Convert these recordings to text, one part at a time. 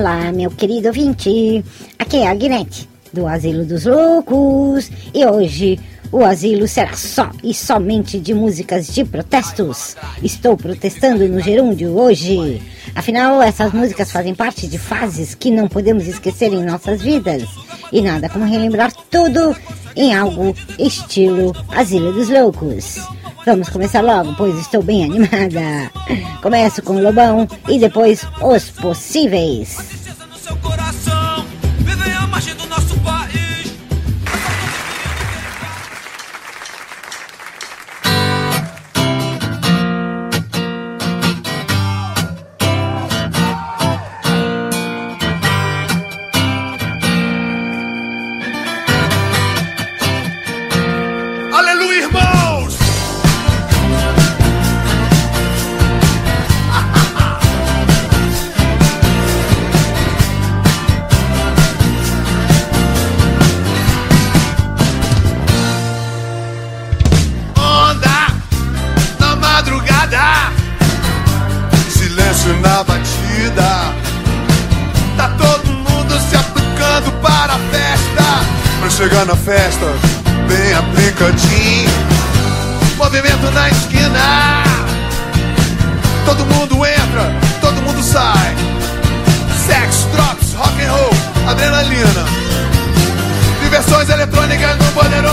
Olá, meu querido ouvinte. Aqui é a Guinete, do Asilo dos Loucos. E hoje o asilo será só e somente de músicas de protestos. Estou protestando no gerúndio hoje. Afinal, essas músicas fazem parte de fases que não podemos esquecer em nossas vidas. E nada como relembrar tudo em algo estilo Asilo dos Loucos. Vamos começar logo, pois estou bem animada. Começo com o Lobão e depois Os Possíveis. Adrenalina. Diversões eletrônicas no poderoso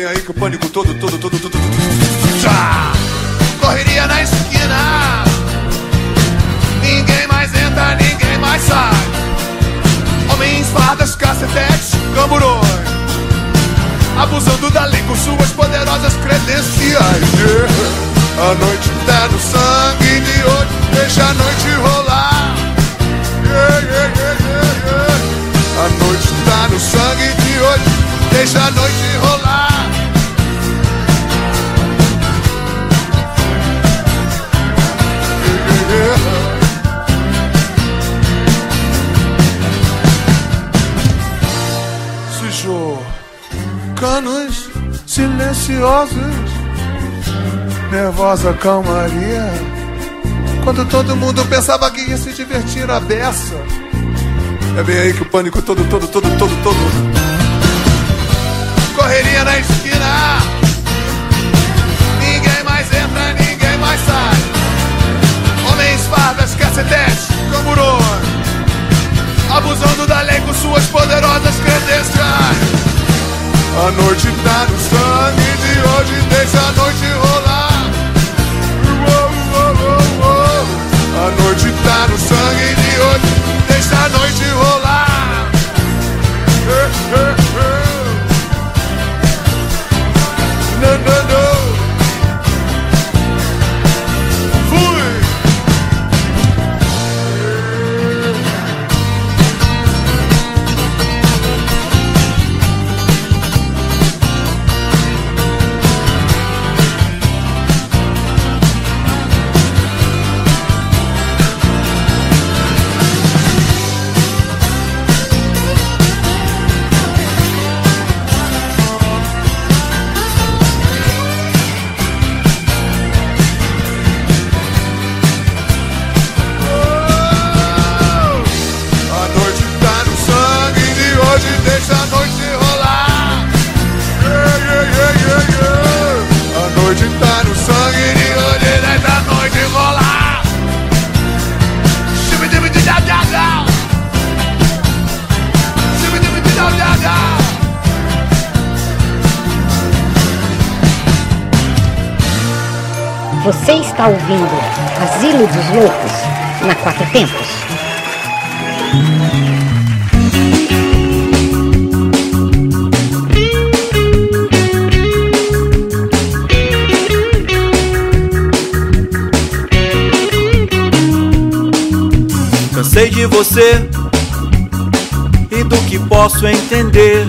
Bem aí que o pânico todo, todo, todo, todo, todo. Correria na esquina. Ninguém mais entra, ninguém mais sai. Homens, fardas, cacetetes, camburões. Abusando da lei com suas poderosas credenciais. Yeah. A noite tá no sangue de hoje, deixa a noite rolar. Yeah, yeah, yeah, yeah, yeah. A noite tá no sangue de hoje, deixa a noite rolar. Canos silenciosos, nervosa calmaria. Quando todo mundo pensava que ia se divertir a beça. É bem aí que o pânico todo, todo, todo, todo, todo. Correria na esquina. Ninguém mais entra, ninguém mais sai. Homens, fardas, cacetetes, camburões. Abusando da lei com suas poderosas credenciais. A noite tá no sangue de hoje, deixa a noite rolar. Uou, uou, uou, uou. A noite tá no sangue de hoje, deixa a noite rolar. Está ouvindo Asilo dos Loucos na Quatro Tempos. Cansei de você e do que posso entender.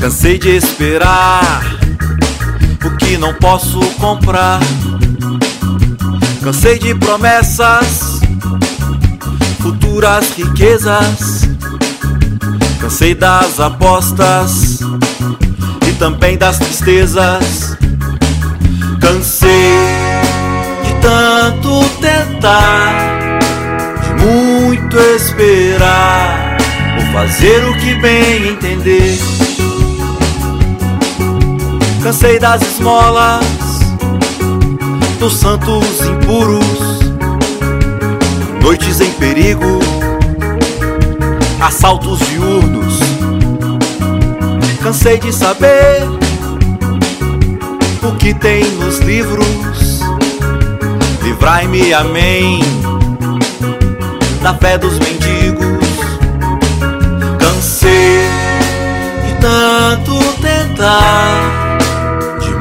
Cansei de esperar que não posso comprar. Cansei de promessas, futuras riquezas. Cansei das apostas e também das tristezas. Cansei de tanto tentar muito esperar ou fazer o que bem entender. Cansei das esmolas, dos santos impuros, noites em perigo, assaltos diurnos. Cansei de saber o que tem nos livros. Livrai-me, amém da fé dos mendigos. Cansei de tanto tentar,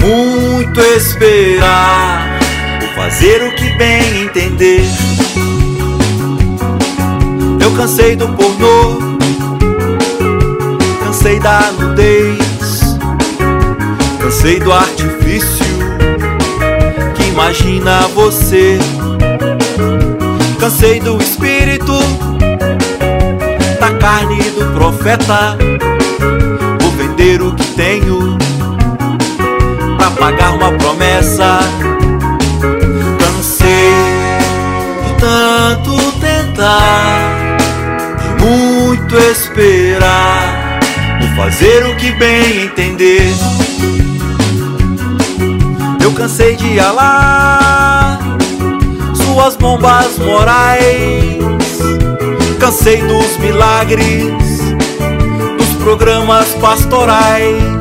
muito esperar, por fazer o que bem entender. Eu cansei do pornô, cansei da nudez, cansei do artifício que imagina você. Cansei do espírito, da carne do profeta. Pagar uma promessa. Cansei de tanto tentar, de muito esperar. Vou fazer o que bem entender. Eu cansei de alar suas bombas morais. Cansei dos milagres, dos programas pastorais.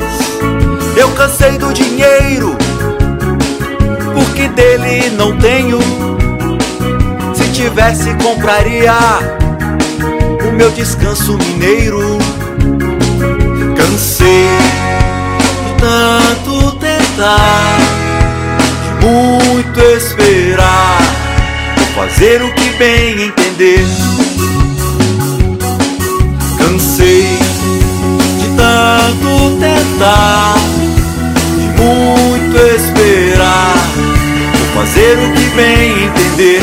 Eu cansei do dinheiro, porque dele não tenho. Se tivesse, compraria o meu descanso mineiro. Cansei de tanto tentar, de muito esperar fazer o que bem entender. Cansei de tanto tentar, muito esperar, vou fazer o que bem entender.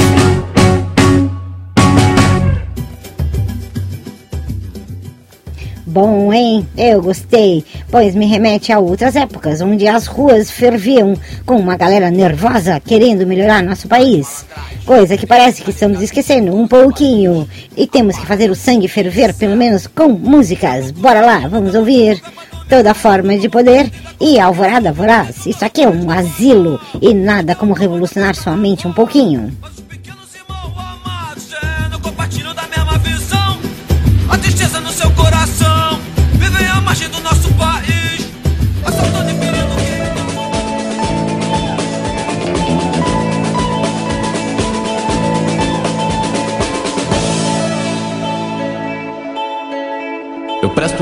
Bom, hein? Eu gostei, pois me remete a outras épocas, onde as ruas ferviam com uma galera nervosa querendo melhorar nosso país. Coisa que parece que estamos esquecendo um pouquinho. E temos que fazer o sangue ferver, pelo menos com músicas. Bora lá, vamos ouvir toda forma de poder e alvorada voraz. Isso aqui é um asilo e nada como revolucionar sua mente um pouquinho.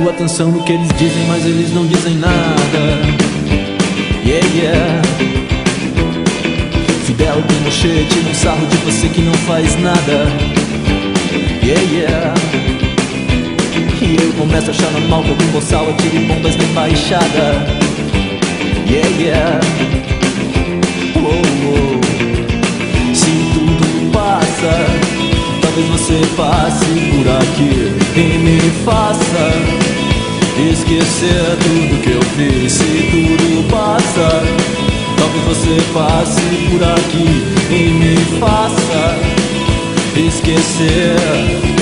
Presto atenção no que eles dizem, mas eles não dizem nada. Yeah, yeah. Fidel Pinochet tira um sarro de você que não faz nada. Yeah, yeah. E eu começo a achar normal que algum boçal atire bombas na embaixada. Yeah, yeah. Uou, uou. Se tudo passa, talvez você passe e me faça esquecer tudo que eu fiz. Se tudo passa, talvez você passe por aqui e me faça esquecer.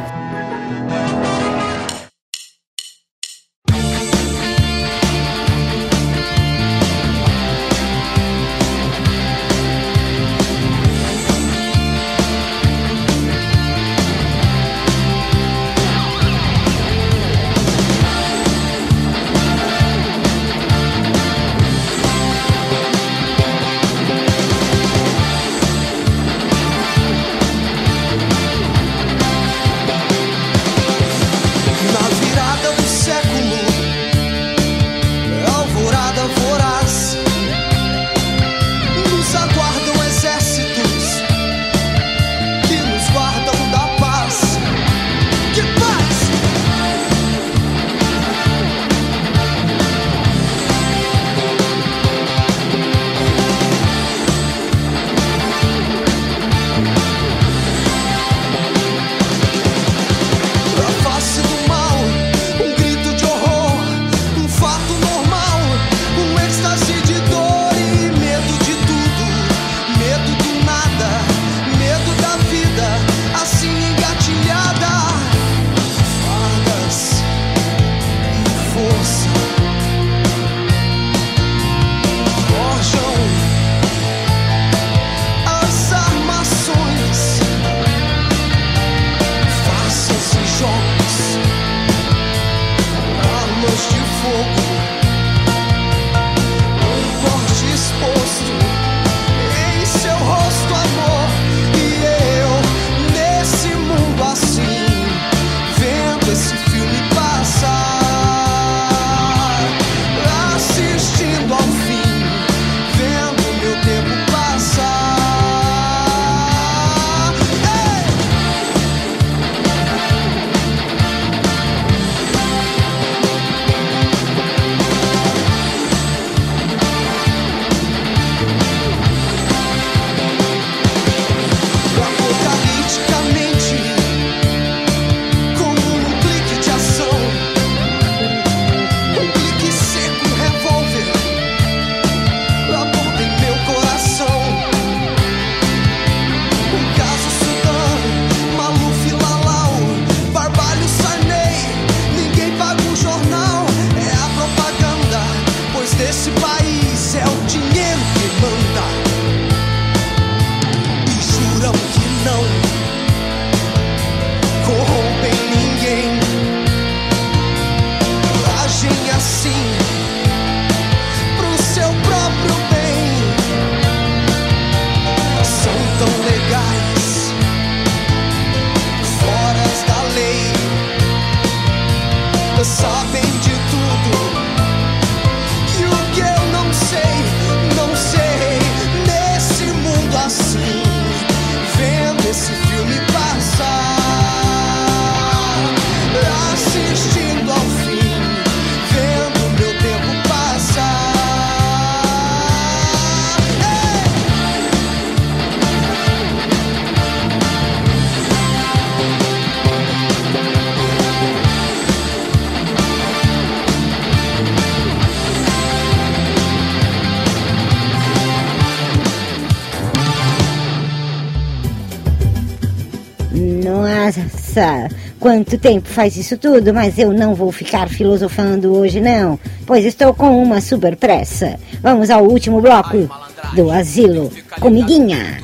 Quanto tempo faz isso tudo, mas eu não vou ficar filosofando hoje não, pois estou com uma super pressa. Vamos ao último bloco do Asilo Comidinha.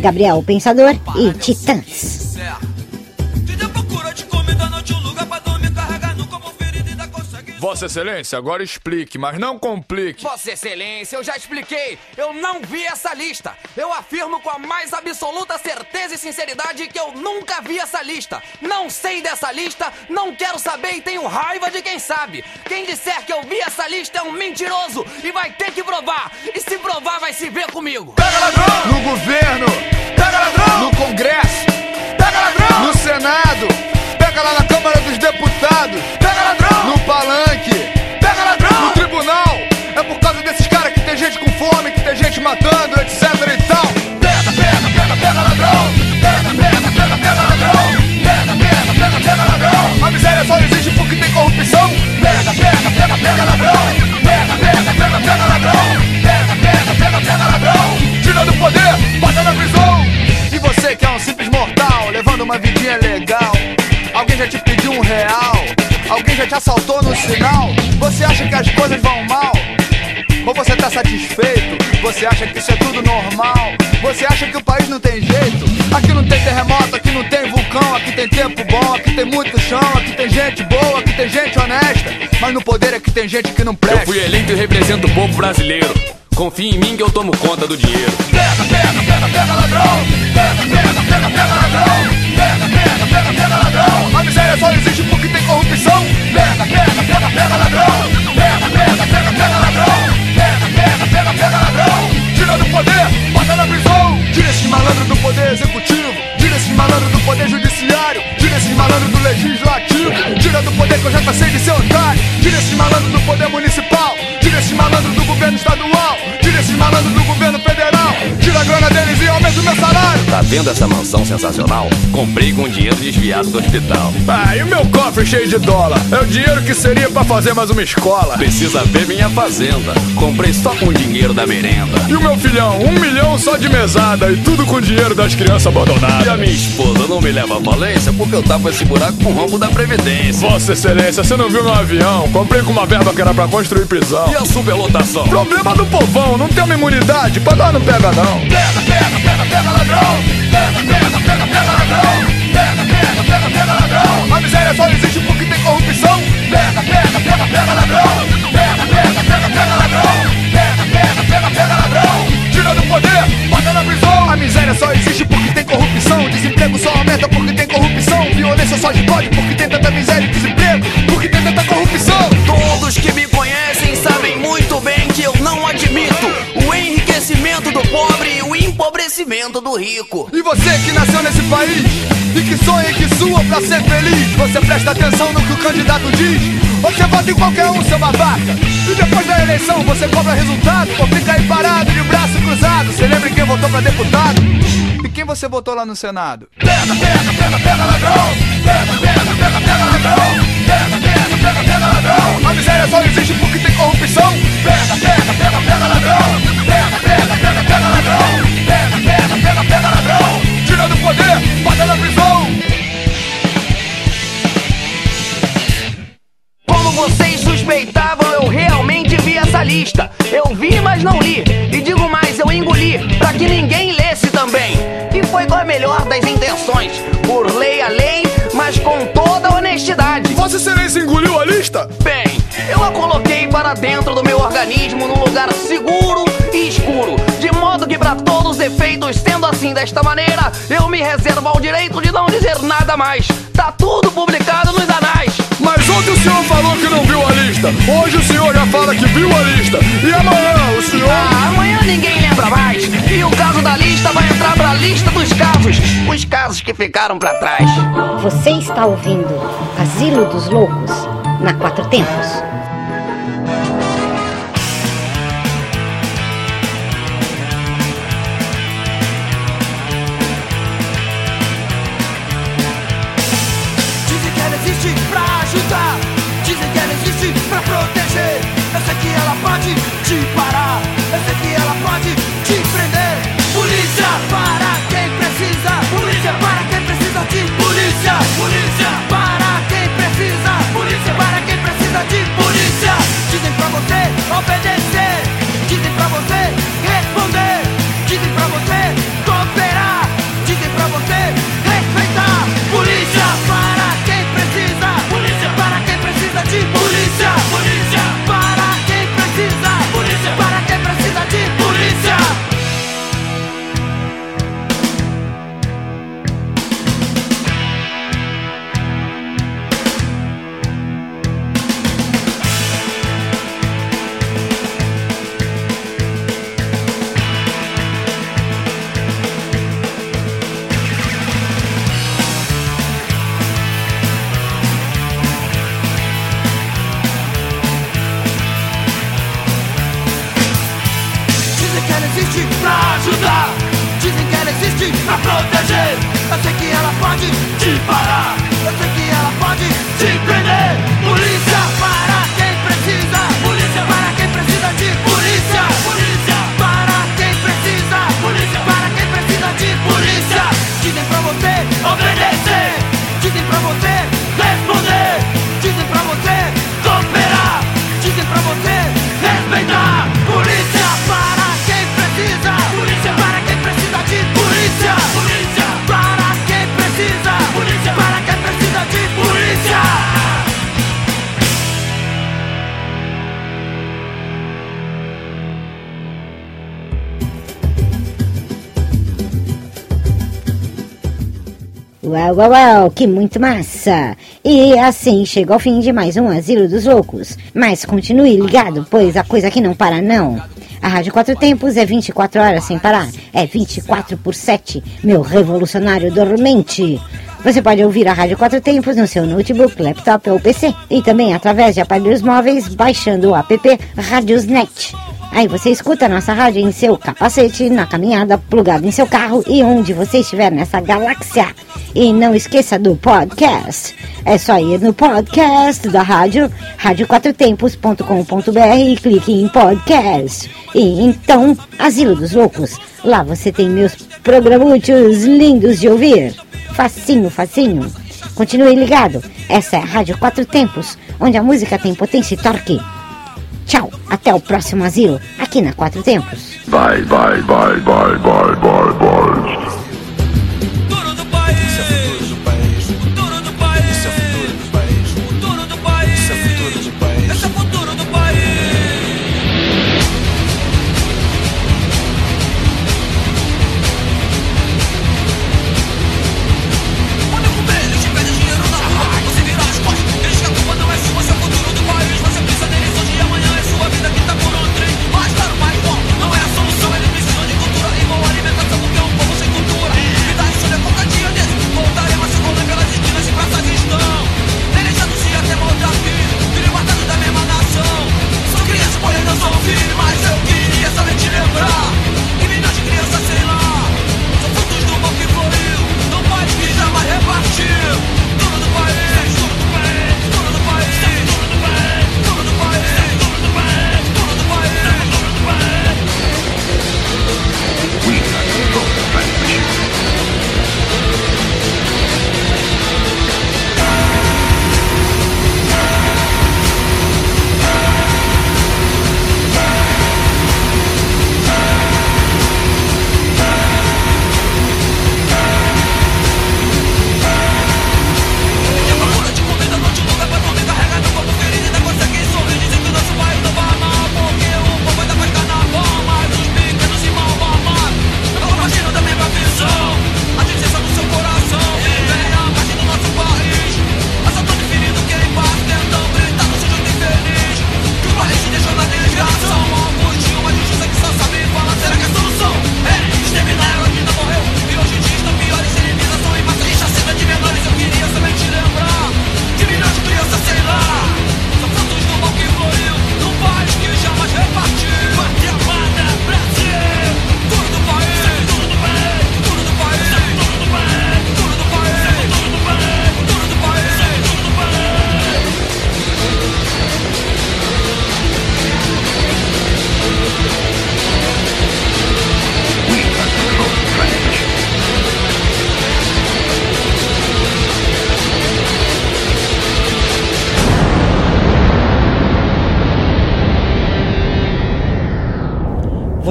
Gabriel Pensador e Titãs. Vossa Excelência, agora explique, mas não complique. Vossa Excelência, eu já expliquei. Eu não vi essa lista. Eu afirmo com a mais absoluta certeza e sinceridade que eu nunca vi essa lista. Não sei dessa lista, não quero saber e tenho raiva de quem sabe. Quem disser que eu vi essa lista é um mentiroso e vai ter que provar. E se provar, vai se ver comigo. Pega ladrão! No governo! Pega ladrão! No Congresso! Pega ladrão! No Senado! Pega lá na Câmara dos Deputados! Pega ladrão! No palanque! Pega ladrão! No tribunal! É por causa desses caras que tem gente com fome, que tem gente matando, etc e tal! Pega, pega, pega, pega ladrão! Pega, pega, pega, pega ladrão! Pega, pega, pega, pega ladrão! A miséria só existe porque tem corrupção! Pega, pega, pega, pega ladrão! Te assaltou no sinal? Você acha que as coisas vão mal? Ou você tá satisfeito? Você acha que isso é tudo normal? Você acha que o país não tem jeito? Aqui não tem terremoto, aqui não tem vulcão, aqui tem tempo bom, aqui tem muito chão, aqui tem gente boa, aqui tem gente honesta. Mas no poder é que tem gente que não presta. Eu fui eleito e represento o povo brasileiro. Confie em mim que eu tomo conta do dinheiro. Pega, pega, pega, pega ladrão! Pega, pega, pega, pega ladrão! Pega, pega, pega, pega ladrão! A miséria só existe porque tem corrupção! Pega, pega, pega, pega ladrão! Pega, pega, pega, pega ladrão! Pega, pega, pega, pega ladrão! Tira do poder, bota na prisão! Tira esse malandro do poder executivo! Vendo essa mansão sensacional? Comprei com dinheiro desviado do hospital. Ah, e o meu cofre cheio de dólar? É o dinheiro que seria pra fazer mais uma escola. Precisa ver minha fazenda. Comprei só com o dinheiro da merenda. E o meu filhão, um milhão só de mesada e tudo com dinheiro das crianças E abandonadas. a minha esposa não me leva à falência porque eu tava esse buraco com o rombo da Previdência. Vossa Excelência, você não viu meu avião? Comprei com uma verba que era pra construir prisão. E a superlotação? Problema do povão, não tem uma imunidade, pra nós não pega não. Pega, pega, pega, pega ladrão! Pega, pega, pega, pega ladrão! Pega, pega, pega, pega ladrão! A miséria só existe porque tem corrupção! Pega, pega, pega, pega ladrão! Pega, pega, pega, pega ladrão! Pega, pega, pega, pega ladrão! Tira do poder, bota na prisão! A miséria só existe porque tem corrupção! Desemprego só aumenta porque tem corrupção! Violência só explode porque tem tanta miséria e desemprego! Empobrecimento do rico. E você que nasceu nesse país e que sonha e que sua pra ser feliz, você presta atenção no que o candidato diz? Você vota em qualquer um, seu babaca. E depois da eleição você cobra resultado ou fica aí parado de braço cruzado. Você lembra quem votou pra deputado? E quem você votou lá no Senado? Pega, pega, pega, pega ladrão! Pega, pega, pega, pega ladrão! Pega, pega, pega, pega ladrão! A miséria só existe porque tem corrupção! Dentro do meu organismo num lugar seguro e escuro, de modo que para todos os efeitos, sendo assim desta maneira, eu me reservo ao direito de não dizer nada mais. Tá tudo publicado nos anais. Mas ontem o senhor falou que não viu a lista. Hoje o senhor já fala que viu a lista. E amanhã o senhor. Ah, amanhã ninguém lembra mais. E o caso da lista vai entrar pra lista dos casos. Os casos que ficaram pra trás. Você está ouvindo Asilo dos Loucos na Quatro Tempos. Ela pode te parar uau, uau, que muito massa! E assim chega ao fim de mais um Asilo dos Loucos. Mas continue ligado, pois a coisa aqui não para não. A Rádio Quatro Tempos é 24 horas sem parar. É 24 por 7, meu revolucionário dormente. Você pode ouvir a Rádio Quatro Tempos no seu notebook, laptop ou PC. E também através de aparelhos móveis baixando o app Radiosnet. Aí você escuta a nossa rádio em seu capacete, na caminhada, plugado em seu carro e onde você estiver nessa galáxia. E não esqueça do podcast. É só ir no podcast da rádio, radioquatrotempos.com.br e clique em podcast. E então, Asilo dos Loucos. Lá você tem meus programútios lindos de ouvir. Facinho, facinho. Continue ligado. Essa é a Rádio Quatro Tempos, onde a música tem potência e torque. Tchau, até o próximo asilo, aqui na Quatro Tempos. Bye, bye, bye, bye, bye, bye, bye.